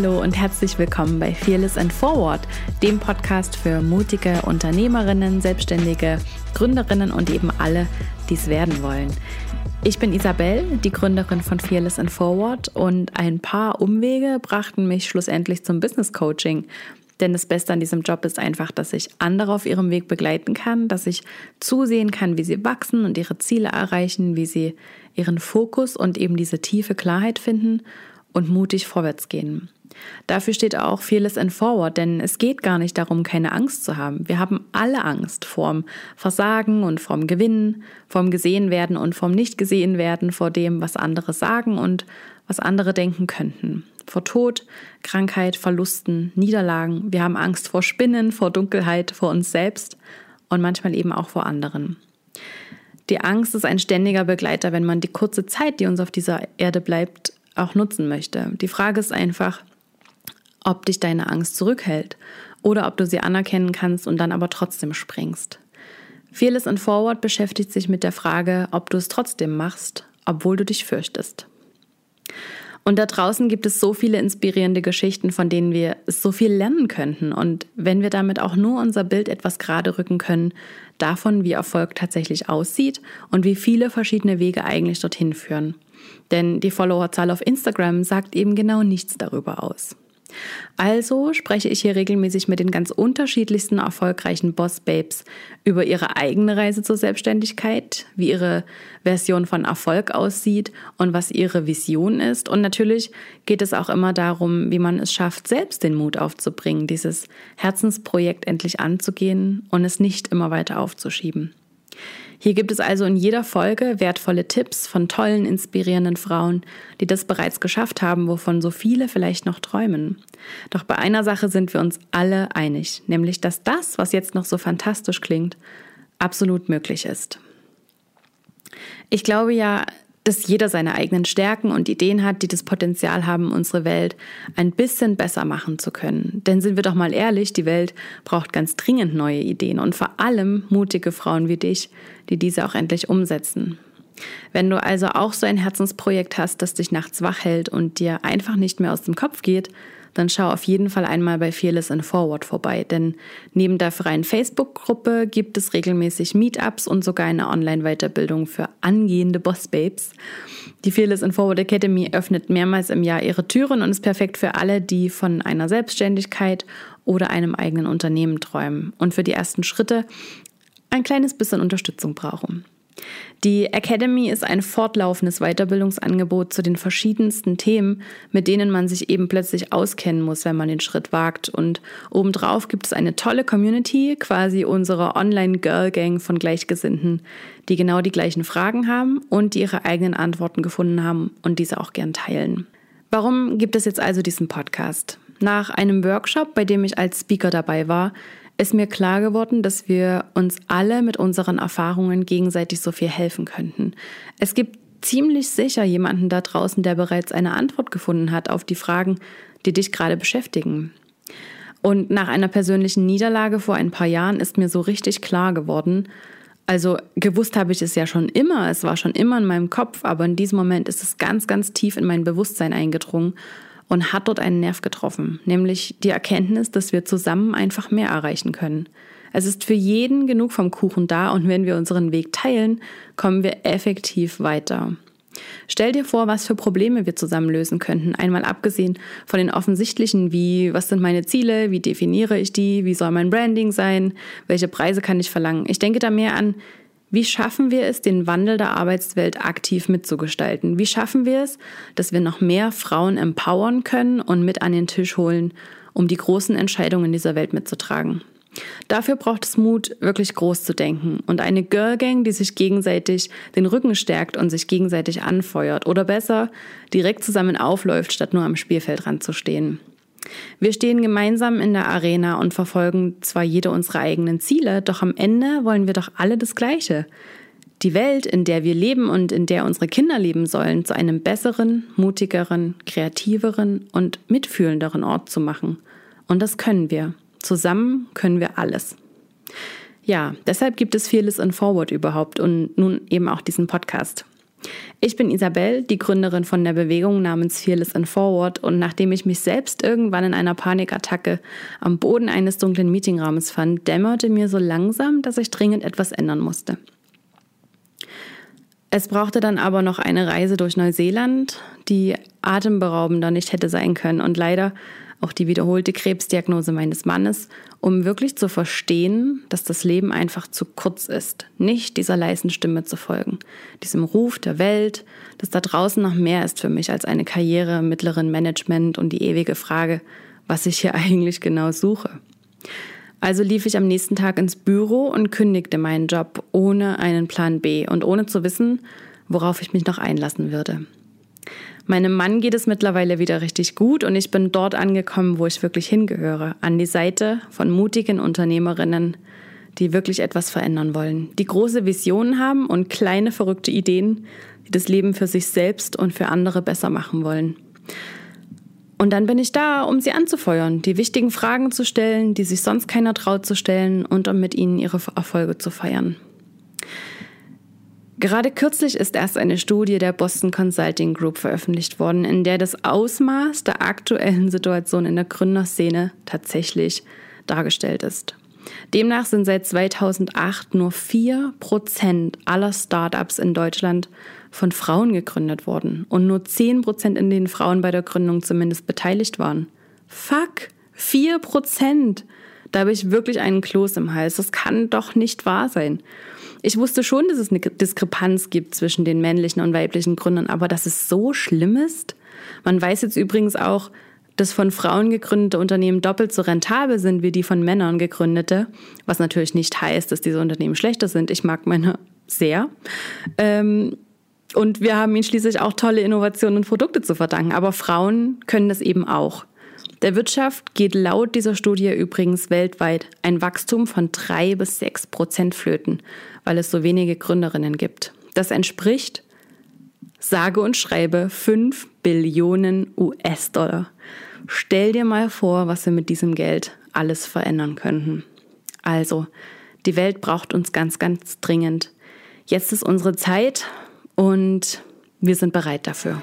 Hallo und herzlich willkommen bei Fearless and Forward, dem Podcast für mutige Unternehmerinnen, Selbstständige, Gründerinnen und eben alle, die es werden wollen. Ich bin Isabel, die Gründerin von Fearless and Forward und ein paar Umwege brachten mich schlussendlich zum Business Coaching. Denn das Beste an diesem Job ist einfach, dass ich andere auf ihrem Weg begleiten kann, dass ich zusehen kann, wie sie wachsen und ihre Ziele erreichen, wie sie ihren Fokus und eben diese tiefe Klarheit finden und mutig vorwärts gehen. Dafür steht auch Fearless and Forward, denn es geht gar nicht darum, keine Angst zu haben. Wir haben alle Angst vorm Versagen und vorm Gewinnen, vorm gesehen werden und vorm nicht gesehen werden, vor dem, was andere sagen und was andere denken könnten. Vor Tod, Krankheit, Verlusten, Niederlagen. Wir haben Angst vor Spinnen, vor Dunkelheit, vor uns selbst und manchmal eben auch vor anderen. Die Angst ist ein ständiger Begleiter, wenn man die kurze Zeit, die uns auf dieser Erde bleibt, auch nutzen möchte. Die Frage ist einfach, ob dich deine Angst zurückhält oder ob du sie anerkennen kannst und dann aber trotzdem springst. Fearless and Forward beschäftigt sich mit der Frage, ob du es trotzdem machst, obwohl du dich fürchtest. Und da draußen gibt es so viele inspirierende Geschichten, von denen wir so viel lernen könnten. Und wenn wir damit auch nur unser Bild etwas gerade rücken können, davon, wie Erfolg tatsächlich aussieht und wie viele verschiedene Wege eigentlich dorthin führen. Denn die Followerzahl auf Instagram sagt eben genau nichts darüber aus. Also spreche ich hier regelmäßig mit den ganz unterschiedlichsten erfolgreichen Boss-Babes über ihre eigene Reise zur Selbstständigkeit, wie ihre Version von Erfolg aussieht und was ihre Vision ist. Und natürlich geht es auch immer darum, wie man es schafft, selbst den Mut aufzubringen, dieses Herzensprojekt endlich anzugehen und es nicht immer weiter aufzuschieben. Hier gibt es also in jeder Folge wertvolle Tipps von tollen, inspirierenden Frauen, die das bereits geschafft haben, wovon so viele vielleicht noch träumen. Doch bei einer Sache sind wir uns alle einig, nämlich dass das, was jetzt noch so fantastisch klingt, absolut möglich ist. Ich glaube ja, dass jeder seine eigenen Stärken und Ideen hat, die das Potenzial haben, unsere Welt ein bisschen besser machen zu können. Denn sind wir doch mal ehrlich, die Welt braucht ganz dringend neue Ideen und vor allem mutige Frauen wie dich, die diese auch endlich umsetzen. Wenn du also auch so ein Herzensprojekt hast, das dich nachts wach hält und dir einfach nicht mehr aus dem Kopf geht, dann schau auf jeden Fall einmal bei Fearless and Forward vorbei, denn neben der freien Facebook-Gruppe gibt es regelmäßig Meetups und sogar eine Online-Weiterbildung für angehende Boss-Babes. Die Fearless and Forward Academy öffnet mehrmals im Jahr ihre Türen und ist perfekt für alle, die von einer Selbstständigkeit oder einem eigenen Unternehmen träumen und für die ersten Schritte ein kleines bisschen Unterstützung brauchen. Die Academy ist ein fortlaufendes Weiterbildungsangebot zu den verschiedensten Themen, mit denen man sich eben plötzlich auskennen muss, wenn man den Schritt wagt. Und obendrauf gibt es eine tolle Community, quasi unsere Online-Girl-Gang von Gleichgesinnten, die genau die gleichen Fragen haben und die ihre eigenen Antworten gefunden haben und diese auch gern teilen. Warum gibt es jetzt also diesen Podcast? Nach einem Workshop, bei dem ich als Speaker dabei war, ist mir klar geworden, dass wir uns alle mit unseren Erfahrungen gegenseitig so viel helfen könnten. Es gibt ziemlich sicher jemanden da draußen, der bereits eine Antwort gefunden hat auf die Fragen, die dich gerade beschäftigen. Und nach einer persönlichen Niederlage vor ein paar Jahren ist mir so richtig klar geworden, also gewusst habe ich es ja schon immer, es war schon immer in meinem Kopf, aber in diesem Moment ist es ganz, ganz tief in mein Bewusstsein eingedrungen und hat dort einen Nerv getroffen, nämlich die Erkenntnis, dass wir zusammen einfach mehr erreichen können. Es ist für jeden genug vom Kuchen da und wenn wir unseren Weg teilen, kommen wir effektiv weiter. Stell dir vor, was für Probleme wir zusammen lösen könnten. Einmal abgesehen von den offensichtlichen, wie, was sind meine Ziele, wie definiere ich die, wie soll mein Branding sein, welche Preise kann ich verlangen. Ich denke da mehr an, wie schaffen wir es, den Wandel der Arbeitswelt aktiv mitzugestalten? Wie schaffen wir es, dass wir noch mehr Frauen empowern können und mit an den Tisch holen, um die großen Entscheidungen dieser Welt mitzutragen? Dafür braucht es Mut, wirklich groß zu denken und eine Girl Gang, die sich gegenseitig den Rücken stärkt und sich gegenseitig anfeuert oder besser direkt zusammen aufläuft, statt nur am Spielfeldrand zu stehen. Wir stehen gemeinsam in der Arena und verfolgen zwar jede unsere eigenen Ziele, doch am Ende wollen wir doch alle das Gleiche. Die Welt, in der wir leben und in der unsere Kinder leben sollen, zu einem besseren, mutigeren, kreativeren und mitfühlenderen Ort zu machen. Und das können wir. Zusammen können wir alles. Ja, deshalb gibt es Fearless and Forward überhaupt und nun eben auch diesen Podcast. Ich bin Isabel, die Gründerin von der Bewegung namens Fearless and Forward und nachdem ich mich selbst irgendwann in einer Panikattacke am Boden eines dunklen Meetingraumes fand, dämmerte mir so langsam, dass ich dringend etwas ändern musste. Es brauchte dann aber noch eine Reise durch Neuseeland, die atemberaubender nicht hätte sein können und leider auch die wiederholte Krebsdiagnose meines Mannes, um wirklich zu verstehen, dass das Leben einfach zu kurz ist, nicht dieser leisen Stimme zu folgen, diesem Ruf der Welt, dass da draußen noch mehr ist für mich als eine Karriere im mittleren Management und die ewige Frage, was ich hier eigentlich genau suche. Also lief ich am nächsten Tag ins Büro und kündigte meinen Job ohne einen Plan B und ohne zu wissen, worauf ich mich noch einlassen würde. Meinem Mann geht es mittlerweile wieder richtig gut und ich bin dort angekommen, wo ich wirklich hingehöre, an die Seite von mutigen Unternehmerinnen, die wirklich etwas verändern wollen, die große Visionen haben und kleine verrückte Ideen, die das Leben für sich selbst und für andere besser machen wollen. Und dann bin ich da, um sie anzufeuern, die wichtigen Fragen zu stellen, die sich sonst keiner traut zu stellen und um mit ihnen ihre Erfolge zu feiern. Gerade kürzlich ist erst eine Studie der Boston Consulting Group veröffentlicht worden, in der das Ausmaß der aktuellen Situation in der Gründerszene tatsächlich dargestellt ist. Demnach sind seit 2008 nur 4% aller Startups in Deutschland von Frauen gegründet worden und nur 10% in denen Frauen bei der Gründung zumindest beteiligt waren. Fuck, 4%! Da habe ich wirklich einen Kloß im Hals. Das kann doch nicht wahr sein. Ich wusste schon, dass es eine Diskrepanz gibt zwischen den männlichen und weiblichen Gründern, aber dass es so schlimm ist. Man weiß jetzt übrigens auch, dass von Frauen gegründete Unternehmen doppelt so rentabel sind wie die von Männern gegründete, was natürlich nicht heißt, dass diese Unternehmen schlechter sind. Ich mag meine sehr. Ähm, und wir haben ihnen schließlich auch tolle Innovationen und Produkte zu verdanken. Aber Frauen können das eben auch. Der Wirtschaft geht laut dieser Studie übrigens weltweit ein Wachstum von drei bis sechs Prozent flöten, weil es so wenige Gründerinnen gibt. Das entspricht sage und schreibe fünf Billionen US-Dollar. Stell dir mal vor, was wir mit diesem Geld alles verändern könnten. Also, die Welt braucht uns ganz, ganz dringend. Jetzt ist unsere Zeit und wir sind bereit dafür.